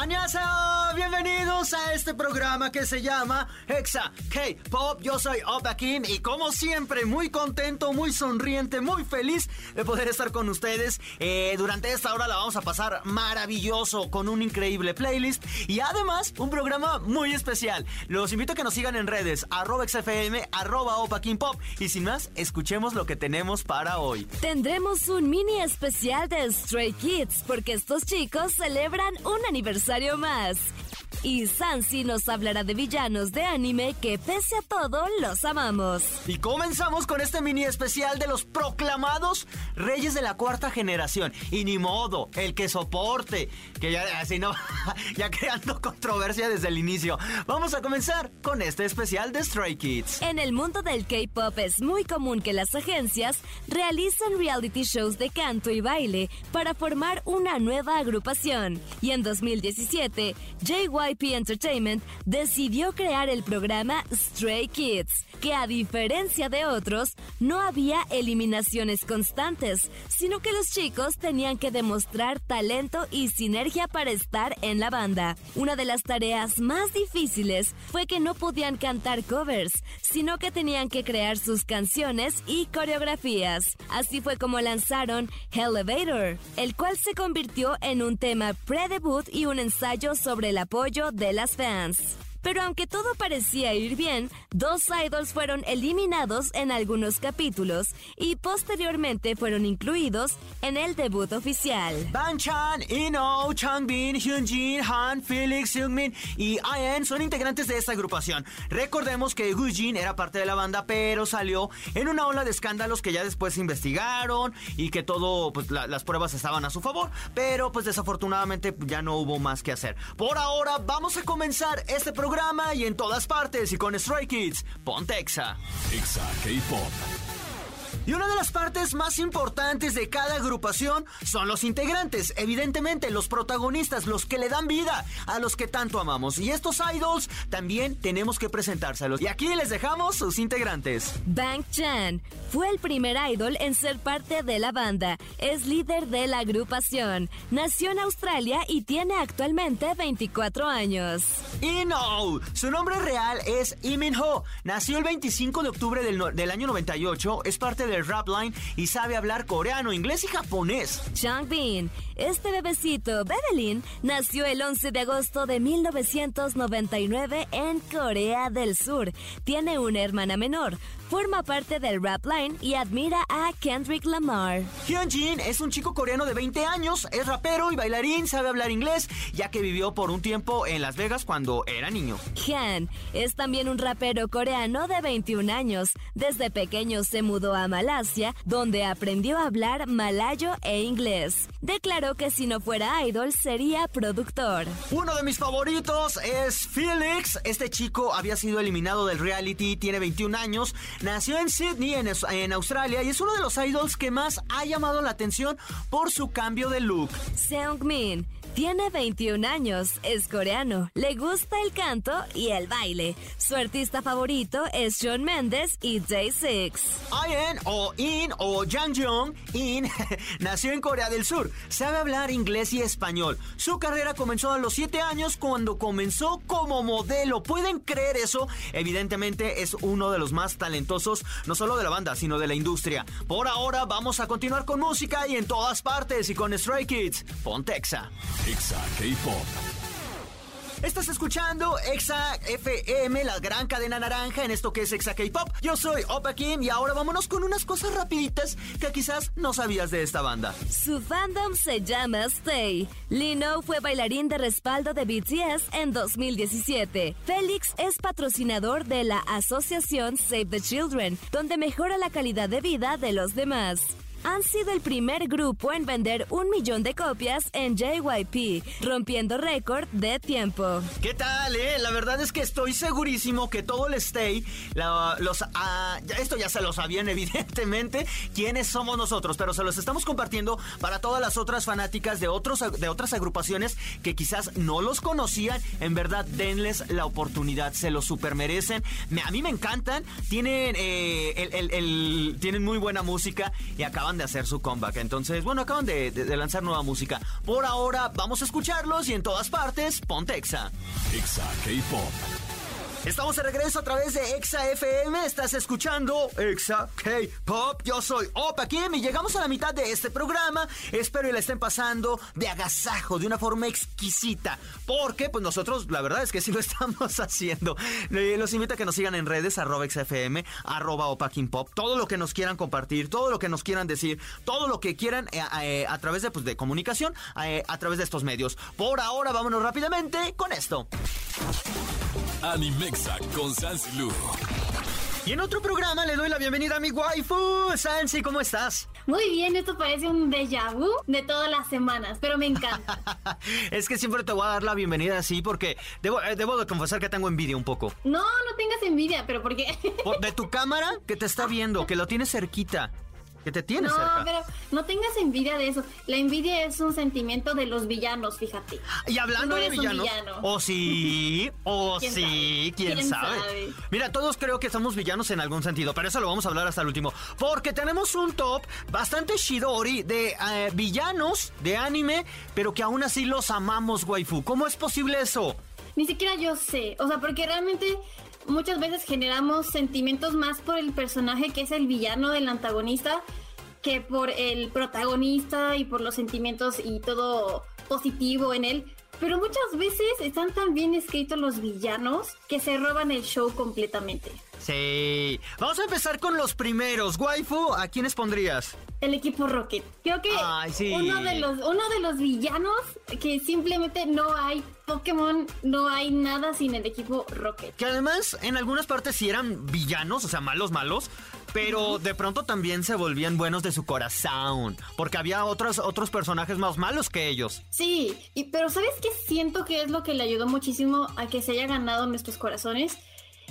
¡Annyeonghaseyo! Bienvenidos a este programa que se llama Hexa K-Pop. Yo soy Opa Kim y como siempre muy contento, muy sonriente, muy feliz de poder estar con ustedes. Eh, durante esta hora la vamos a pasar maravilloso con un increíble playlist y además un programa muy especial. Los invito a que nos sigan en redes arroba XFM, arroba Opa y sin más, escuchemos lo que tenemos para hoy. Tendremos un mini especial de Stray Kids porque estos chicos celebran un aniversario más. Y Sansi nos hablará de villanos de anime que pese a todo los amamos. Y comenzamos con este mini especial de los proclamados reyes de la cuarta generación. Y ni modo, el que soporte, que ya así no, ya creando controversia desde el inicio. Vamos a comenzar con este especial de Stray Kids. En el mundo del K-pop es muy común que las agencias realicen reality shows de canto y baile para formar una nueva agrupación. Y en 2017, JYP Entertainment decidió crear el programa Stray Kids, que a diferencia de otros, no había eliminaciones constantes, sino que los chicos tenían que demostrar talento y sinergia para estar en la banda. Una de las tareas más difíciles fue que no podían cantar covers, sino que tenían que crear sus canciones y coreografías. Así fue como lanzaron Elevator, el cual se convirtió en un tema pre-debut y un ensayo sobre el apoyo de las fans. Pero aunque todo parecía ir bien, dos idols fueron eliminados en algunos capítulos y posteriormente fueron incluidos en el debut oficial. Banchan, Ino, Changbin, Hyunjin, Han, Felix, Seungmin y IN son integrantes de esta agrupación. Recordemos que Gujin era parte de la banda, pero salió en una ola de escándalos que ya después investigaron y que todo, pues las pruebas estaban a su favor, pero pues desafortunadamente ya no hubo más que hacer. Por ahora vamos a comenzar este programa y en todas partes y con Stray Kids, Pontexa. Exa K-Pop. Y una de las partes más importantes de cada agrupación son los integrantes, evidentemente los protagonistas, los que le dan vida a los que tanto amamos. Y estos idols también tenemos que presentárselos. Y aquí les dejamos sus integrantes. Bang Chan fue el primer idol en ser parte de la banda. Es líder de la agrupación. Nació en Australia y tiene actualmente 24 años. Y no, su nombre real es Imin Ho. Nació el 25 de octubre del, del año 98. Es parte rap line y sabe hablar coreano, inglés y japonés. Changbin, este bebecito, Bebelin, nació el 11 de agosto de 1999 en Corea del Sur. Tiene una hermana menor. Forma parte del rap line y admira a Kendrick Lamar. Hyunjin es un chico coreano de 20 años, es rapero y bailarín, sabe hablar inglés, ya que vivió por un tiempo en Las Vegas cuando era niño. Han es también un rapero coreano de 21 años. Desde pequeño se mudó a Malasia, donde aprendió a hablar malayo e inglés. Declaró que si no fuera idol sería productor. Uno de mis favoritos es Felix. Este chico había sido eliminado del reality, tiene 21 años, nació en Sydney, en, Australia, y es uno de los idols que más ha llamado la atención por su cambio de look. Seungmin tiene 21 años, es coreano, le gusta el canto y el baile. Su artista favorito es Shawn Mendes y Day6. In o In o Jang Jong In nació en Corea del Sur. Sabe hablar inglés y español. Su carrera comenzó a los 7 años cuando comenzó como modelo. ¿Pueden creer eso? Evidentemente es uno de los más talentosos, no solo de la banda, sino de la industria. Por ahora vamos a continuar con música y en todas partes y con Stray Kids. Pontexa. Exa K-Pop. Estás escuchando Exa FM, la gran cadena naranja en esto que es Exa K-Pop. Yo soy Opa Kim y ahora vámonos con unas cosas rapiditas que quizás no sabías de esta banda. Su fandom se llama Stay. Lino fue bailarín de respaldo de BTS en 2017. Félix es patrocinador de la asociación Save the Children, donde mejora la calidad de vida de los demás. Han sido el primer grupo en vender un millón de copias en JYP, rompiendo récord de tiempo. ¿Qué tal, eh? La verdad es que estoy segurísimo que todo el stay, los, ah, esto ya se lo sabían evidentemente, quiénes somos nosotros, pero se los estamos compartiendo para todas las otras fanáticas de, otros, de otras agrupaciones que quizás no los conocían. En verdad, denles la oportunidad, se lo super merecen. a mí me encantan, tienen, eh, tienen muy buena música y acaban de hacer su comeback. Entonces, bueno, acaban de, lanzar nueva música. Por ahora, vamos a escucharlos y en todas partes, ponte Exa. Exa K-Pop. Estamos de regreso a través de Exa FM. Estás escuchando Exa K-Pop. Yo soy Opa Kim y llegamos a la mitad de este programa. Espero que la estén pasando de agasajo, de una forma exquisita. Porque, pues nosotros, la verdad es que sí lo estamos haciendo. Los invito a que nos sigan en redes, arroba XFM, arroba Opa. Todo lo que nos quieran compartir, todo lo que nos quieran decir, todo lo que quieran eh, eh, a través de, pues, de comunicación, eh, a través de estos medios. Por ahora, vámonos rápidamente con esto. Animexa con Sansi Lu. Y en otro programa le doy la bienvenida a mi waifu. Sansi, ¿cómo estás? Muy bien, esto parece un déjà vu de todas las semanas, pero me encanta. es que siempre te voy a dar la bienvenida así porque debo, eh, debo de confesar que tengo envidia un poco. No, no tengas envidia, pero ¿por qué? de tu cámara que te está viendo, que lo tienes cerquita que te tienes no, cerca. pero no tengas envidia de eso. La envidia es un sentimiento de los villanos, fíjate. Y hablando de villanos, o sí, o sí, ¿quién, sabe? Mira, todos creo que somos villanos en algún sentido, pero eso lo vamos a hablar hasta el último, porque tenemos un top bastante shidori de eh, villanos de anime, pero que aún así los amamos, waifu. ¿Cómo es posible eso? Ni siquiera yo sé, o sea, porque realmente muchas veces generamos sentimientos más por el personaje que es el villano del antagonista que por el protagonista y por los sentimientos y todo positivo en él. Pero muchas veces están tan bien escritos los villanos que se roban el show completamente. Sí. Vamos a empezar con los primeros. Waifu, ¿a quiénes pondrías? El equipo Rocket. Creo que uno, de los, uno de los villanos que simplemente no hay Pokémon, no hay nada sin el equipo Rocket. Que además en algunas partes sí eran villanos, o sea, malos, malos, pero de pronto también se volvían buenos de su corazón, porque había otros, otros personajes más malos que ellos. Sí, y, pero ¿sabes qué siento que es lo que le ayudó muchísimo a que se haya ganado nuestros corazones?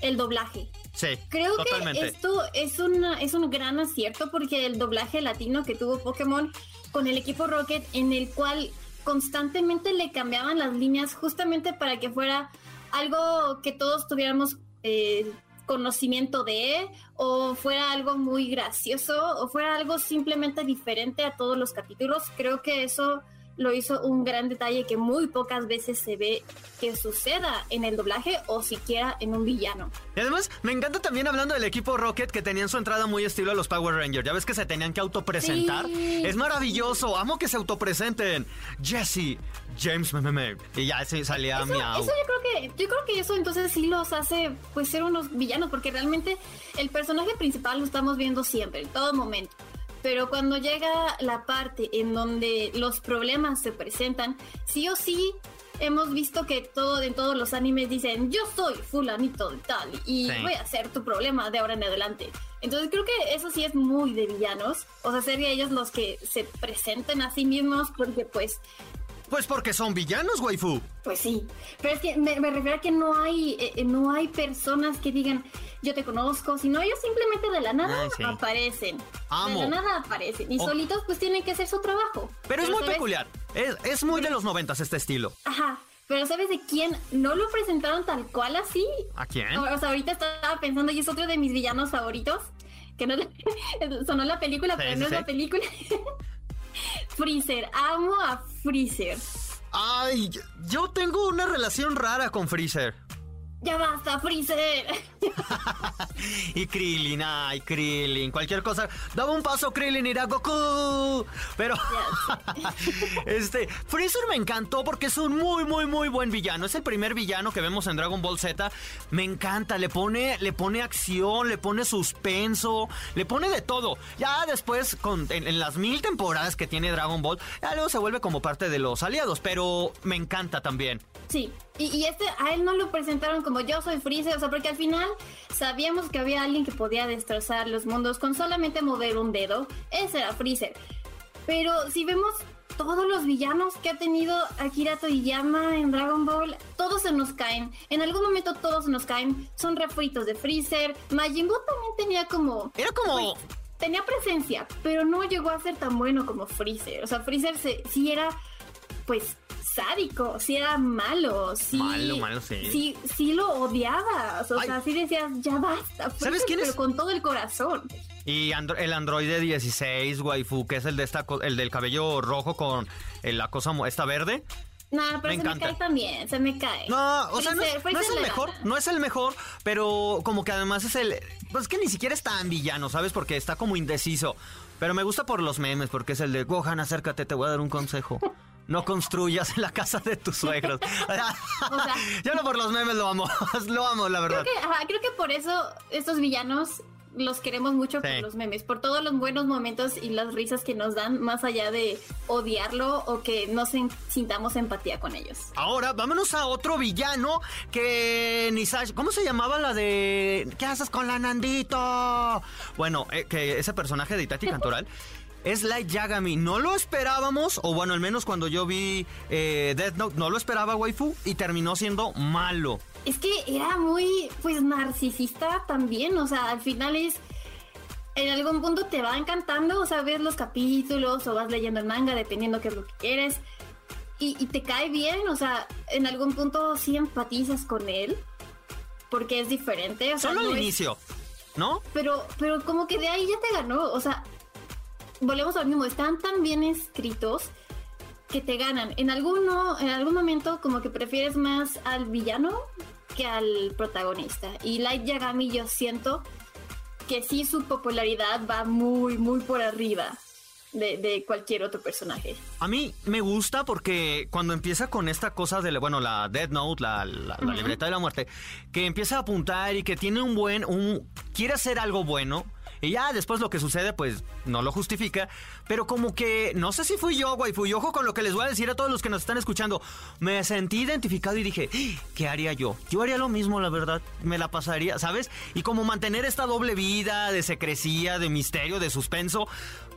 El doblaje. Sí, Creo que esto es, una, es un gran acierto porque el doblaje latino que tuvo Pokémon con el equipo Rocket, en el cual constantemente le cambiaban las líneas justamente para que fuera algo que todos tuviéramos eh, conocimiento de, o fuera algo muy gracioso, o fuera algo simplemente diferente a todos los capítulos. Creo que eso lo hizo un gran detalle que muy pocas veces se ve que suceda en el doblaje o siquiera en un villano. Y además, me encanta también hablando del equipo Rocket que tenían su entrada muy estilo a los Power Rangers. Ya ves que se tenían que autopresentar. Es maravilloso, amo que se autopresenten. Jesse, James Meme. Y ya se salía eso, miau. Eso yo creo que, yo creo que eso entonces sí los hace pues ser unos villanos, porque realmente el personaje principal lo estamos viendo siempre, en todo momento pero cuando llega la parte en donde los problemas se presentan, sí o sí hemos visto que todo en todos los animes dicen yo soy fulanito y tal y voy a ser tu problema de ahora en adelante. Entonces creo que eso sí es muy de villanos, o sea, ser ellos los que se presenten a sí mismos porque pues pues porque son villanos, waifu. Pues sí, pero es que me, refiero a que no hay, eh, no hay personas que digan, yo te conozco, sino ellos simplemente de la nada aparecen. De la nada aparecen. Y solitos pues tienen que hacer su trabajo. Pero, es muy peculiar. Es, muy de los noventas este estilo. Ajá. Pero ¿sabes de quién no lo presentaron tal cual así? ¿A quién? O, sea, ahorita estaba pensando y es otro de mis villanos favoritos. Que no sonó la película, pero no es la película. Freezer, amo a Freezer. Ay, yo tengo una relación rara con Freezer. Ya basta, Freezer. y Krillin, ay, Krillin, cualquier cosa. Daba un paso, Krillin irá Goku. Pero, este, Freezer me encantó porque es un muy, muy, muy buen villano. Es el primer villano que vemos en Dragon Ball Z. Me encanta, le pone, le pone acción, le pone suspenso, le pone de todo. Ya después, con, en, en las mil temporadas que tiene Dragon Ball, ya luego se vuelve como parte de los aliados. Pero me encanta también. Sí, y, este a él no lo presentaron como yo soy Freezer, o sea, porque al final sabíamos que había alguien que podía destrozar los mundos con solamente mover un dedo. Ese era Freezer. Pero si vemos todos los villanos que ha tenido Akira Toriyama en Dragon Ball, todos se nos caen. En algún momento todos se nos caen. Son refritos de Freezer. Majin Buu también tenía como... Era como... Pues, tenía presencia, pero no llegó a ser tan bueno como Freezer. O sea, Freezer se, sí era, pues, sádico, sí era malo, sí. Malo, malo, sí. Sí, sí lo odiaba. O sea, sí decías, ya basta. ¿Sabes quién es? Pero con todo el corazón. Y el androide 16, waifu, que es el de esta, el del cabello rojo con la cosa esta verde. No, pero se me cae también, se me cae. No, o sea, no, es, el mejor, no es el mejor, pero como que además es el... Pues que ni siquiera es tan villano, ¿sabes? Porque está como indeciso. Pero me gusta por los memes, porque es el de Gohan, acércate, te voy a dar un consejo. No construyas la casa de tus suegros. o sea, yo no por los memes lo amo, lo amo, la verdad. Creo que, creo que por eso estos villanos los queremos mucho por los memes, por todos los buenos momentos y las risas que nos dan, más allá de odiarlo o que no sintamos empatía con ellos. Ahora, vámonos a otro villano que ni ¿Cómo se llamaba la de ¿Qué haces con la Nandito? Bueno, eh, que ese personaje de Itati Cantoral. Es Light Yagami. No lo esperábamos, o bueno, al menos cuando yo vi eh, Death Note, no lo esperaba, waifu, y terminó siendo malo es que era muy, pues, narcisista también, o sea, al final es, en algún punto te va encantando, o sea, ves los capítulos o vas leyendo el manga, dependiendo qué es lo que quieres, y, te cae bien, o sea, en algún punto sí empatizas con él, porque es diferente. O sea, Solo al inicio, ¿no? Pero, pero como que de ahí ya te ganó, o sea, volvemos al mismo, están tan bien escritos que te ganan. En alguno, en algún momento como que prefieres más al villano que al protagonista. Y Light Yagami yo siento que sí su popularidad va muy, muy por arriba. De, cualquier otro personaje. A mí me gusta porque cuando empieza con esta cosa de, bueno, la Dead Note, la, la, libreta de la muerte, que empieza a apuntar y que tiene un buen, un, quiere hacer algo bueno, y ya después lo que sucede, pues no lo justifica. Pero como que, no sé si fui yo, güey, fui ojo con lo que les voy a decir a todos los que nos están escuchando. Me sentí identificado y dije, ¿qué haría yo? Yo haría lo mismo, la verdad. Me la pasaría, ¿sabes? Y como mantener esta doble vida de secrecía, de misterio, de suspenso.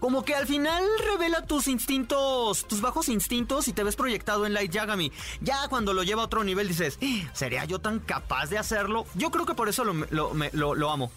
Como que al final revela tus instintos, tus bajos instintos y te ves proyectado en Light Yagami. Ya cuando lo lleva a otro nivel dices, ¿sería yo tan capaz de hacerlo? Yo creo que por eso lo, lo amo.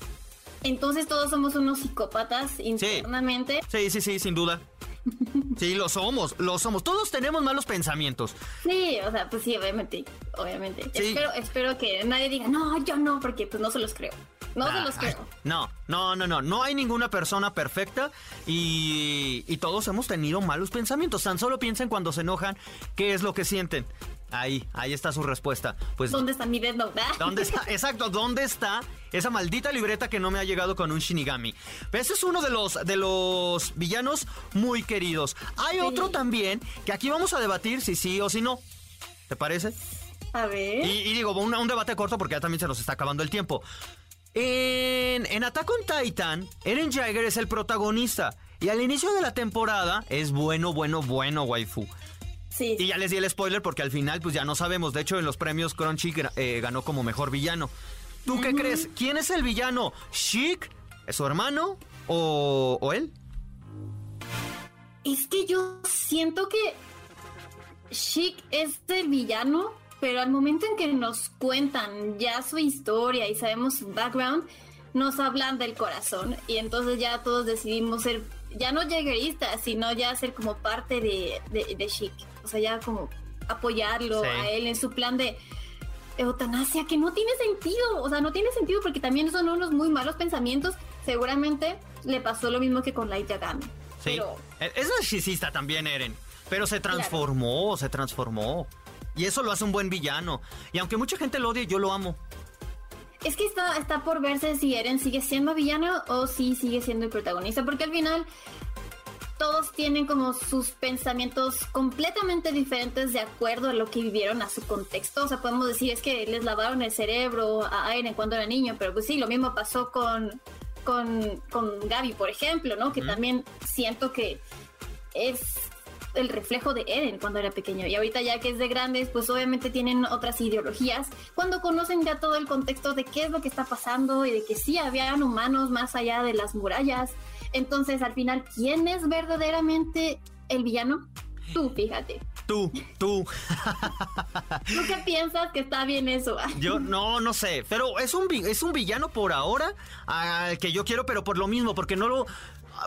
Entonces todos somos unos psicópatas internamente. Sí, sí, sí, sin duda. Sí, lo somos, lo somos. Todos tenemos malos pensamientos. Sí, o sea, pues sí, obviamente, obviamente. Espero, espero que nadie diga, no, yo no, porque pues no se los creo. No se los creo. No, no, no, no. No hay ninguna persona perfecta y, y todos hemos tenido malos pensamientos. Tan solo piensen cuando se enojan qué es lo que sienten. Ahí, ahí está su respuesta. Pues, ¿Dónde está mi Death Note? ¿Dónde está? Exacto, ¿dónde está esa maldita libreta que no me ha llegado con un Shinigami? Ese es uno de los, de los villanos muy queridos. Hay otro también que aquí vamos a debatir si sí o si no. ¿Te parece? A ver. Y, digo, un, un, debate corto porque ya también se nos está acabando el tiempo. En, en Attack on Titan, Eren Jaeger es el protagonista. Y al inicio de la temporada es bueno, bueno, bueno, waifu. Y ya les di el spoiler porque al final pues ya no sabemos. De hecho, en los premios Crunchy eh, ganó como mejor villano. ¿Tú qué crees? ¿Quién es el villano? ¿Chic? ¿Es su hermano? ¿O, ¿O él? Es que yo siento que Chic es el villano, pero al momento en que nos cuentan ya su historia y sabemos su background, nos hablan del corazón y entonces ya todos decidimos ser, ya no llegueristas, sino ya ser como parte de, de, Chic o sea, ya como apoyarlo a él en su plan de eutanasia, que no tiene sentido, o sea, no tiene sentido porque también son unos muy malos pensamientos. Seguramente le pasó lo mismo que con Light Yagami. Sí, pero... E-, es narcisista también, Eren, pero se transformó, se transformó. Y eso lo hace un buen villano. Y aunque mucha gente lo odie, yo lo amo. Es que está, está por verse si Eren sigue siendo villano o si sigue siendo el protagonista, porque al final todos tienen como sus pensamientos completamente diferentes de acuerdo a lo que vivieron, a su contexto. O sea, podemos decir, es que les lavaron el cerebro a Eren cuando era niño, pero pues sí, lo mismo pasó con, con, con Gaby, por ejemplo, ¿no? Que también siento que es el reflejo de Eren cuando era pequeño. Y ahorita ya que es de grandes, pues obviamente tienen otras ideologías. Cuando conocen ya todo el contexto de qué es lo que está pasando y de que sí habían humanos más allá de las murallas. Entonces, al final, ¿quién es verdaderamente el villano? Tú, fíjate. Tú, tú. ¿Tú qué piensas que está bien eso? yo no, no sé. Pero es un, es un villano por ahora al que yo quiero, pero por lo mismo, porque no lo.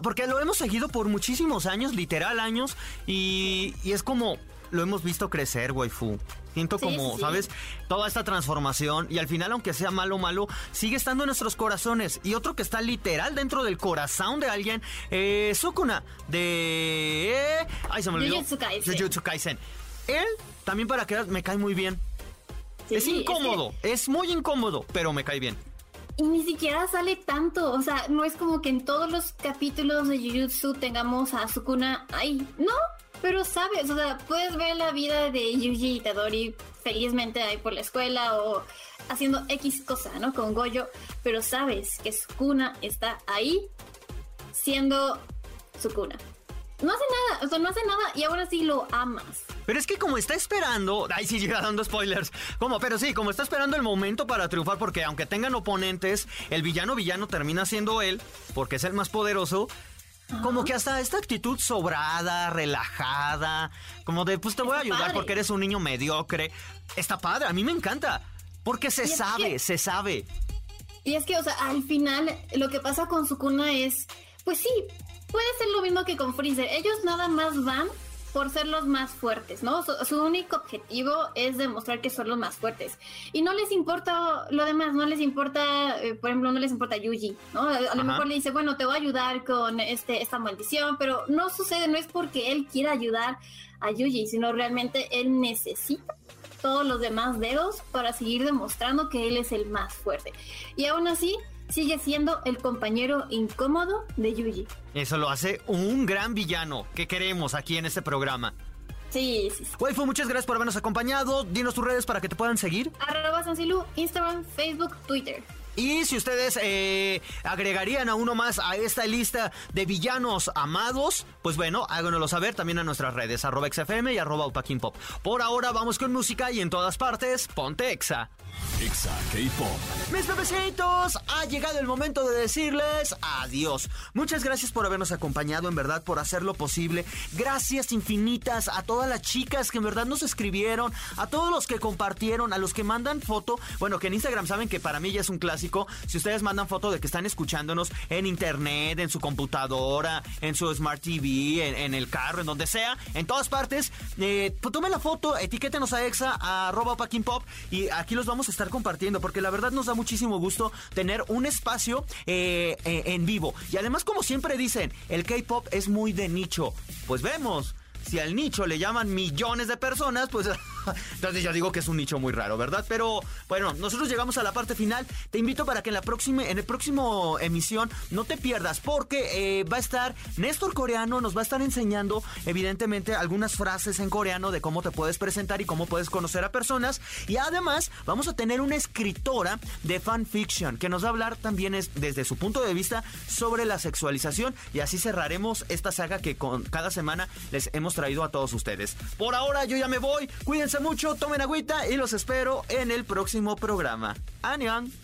Porque lo hemos seguido por muchísimos años, literal años, y, y es como lo hemos visto crecer, waifu. Siento como, ¿sabes? Toda esta transformación y al final, aunque sea malo, malo, sigue estando en nuestros corazones. Y otro que está literal dentro del corazón de alguien, eh, Sukuna, de... Ay, se me olvidó. Jujutsu Kaisen. Él, también para que me cae muy bien. es incómodo, es, muy incómodo, pero me cae bien. Y ni siquiera sale tanto, o sea, no es como que en todos los capítulos de Jujutsu tengamos a Sukuna ahí, no, pero sabes, o sea, puedes ver la vida de Yuji Itadori felizmente ahí por la escuela o haciendo X cosa, ¿no? Con Goyo, pero sabes que Sukuna está ahí siendo Sukuna. No hace nada, o sea, no hace nada y ahora sí lo amas. Pero es que como está esperando, ay sí llega dando spoilers, como, pero sí, como está esperando el momento para triunfar, porque aunque tengan oponentes, el villano villano termina siendo él, porque es el más poderoso, como que hasta esta actitud sobrada, relajada, como de, pues te voy a ayudar porque eres un niño mediocre. Está padre, a mí me encanta. Porque se sabe, se sabe. Y es que, o sea, al final lo que pasa con Sukuna es, pues sí, puede ser lo mismo que con Freezer. Ellos nada más van por ser los más fuertes, ¿no? Su, único objetivo es demostrar que son los más fuertes. Y no les importa lo demás, no les importa, eh, por ejemplo, no les importa Yuji, ¿no? A, lo mejor le dice, bueno, te voy a ayudar con este, esta maldición, pero no sucede, no es porque él quiera ayudar a Yuji, sino realmente él necesita todos los demás dedos para seguir demostrando que él es el más fuerte. Y aún así, sigue siendo el compañero incómodo de Yuji. Eso lo hace un gran villano que queremos aquí en este programa. Sí, sí, sí. Waifu, muchas gracias por habernos acompañado. Dinos tus redes para que te puedan seguir. Arroba Sancilu, Instagram, Facebook, Twitter. Y si ustedes eh, agregarían a uno más a esta lista de villanos amados, pues bueno, háganoslo saber también a nuestras redes, arroba XFM y arroba Pop. Por ahora vamos con música y en todas partes, ponte Exa. Exa K-Pop. Mis bebecitos, ha llegado el momento de decirles adiós. Muchas gracias por habernos acompañado, en verdad, por hacerlo posible. Gracias infinitas a todas las chicas que en verdad nos escribieron, a todos los que compartieron, a los que mandan foto. Bueno, que en Instagram saben que para mí ya es un clásico si ustedes mandan foto de que están escuchándonos en internet, en su computadora, en su Smart TV, en, el carro, en donde sea, en todas partes, eh, pues tomen la foto, etiquétenos a Exa, a arroba Pop y aquí los vamos estar compartiendo porque la verdad nos da muchísimo gusto tener un espacio eh, eh, en vivo. Y además, como siempre dicen, el K-Pop es muy de nicho. Pues vemos si al nicho le llaman millones de personas, pues entonces yo digo que es un nicho muy raro, ¿verdad? Pero bueno, nosotros llegamos a la parte final. Te invito para que en la próxima, en el próximo emisión no te pierdas, porque eh, va a estar Néstor Coreano, nos va a estar enseñando, evidentemente, algunas frases en coreano de cómo te puedes presentar y cómo puedes conocer a personas. Y además, vamos a tener una escritora de fanfiction que nos va a hablar también es, desde su punto de vista sobre la sexualización. Y así cerraremos esta saga que con cada semana les hemos traído a todos ustedes. Por ahora yo ya me voy. Cuídense mucho, tomen agüita y los espero en el próximo programa. ¡Anion!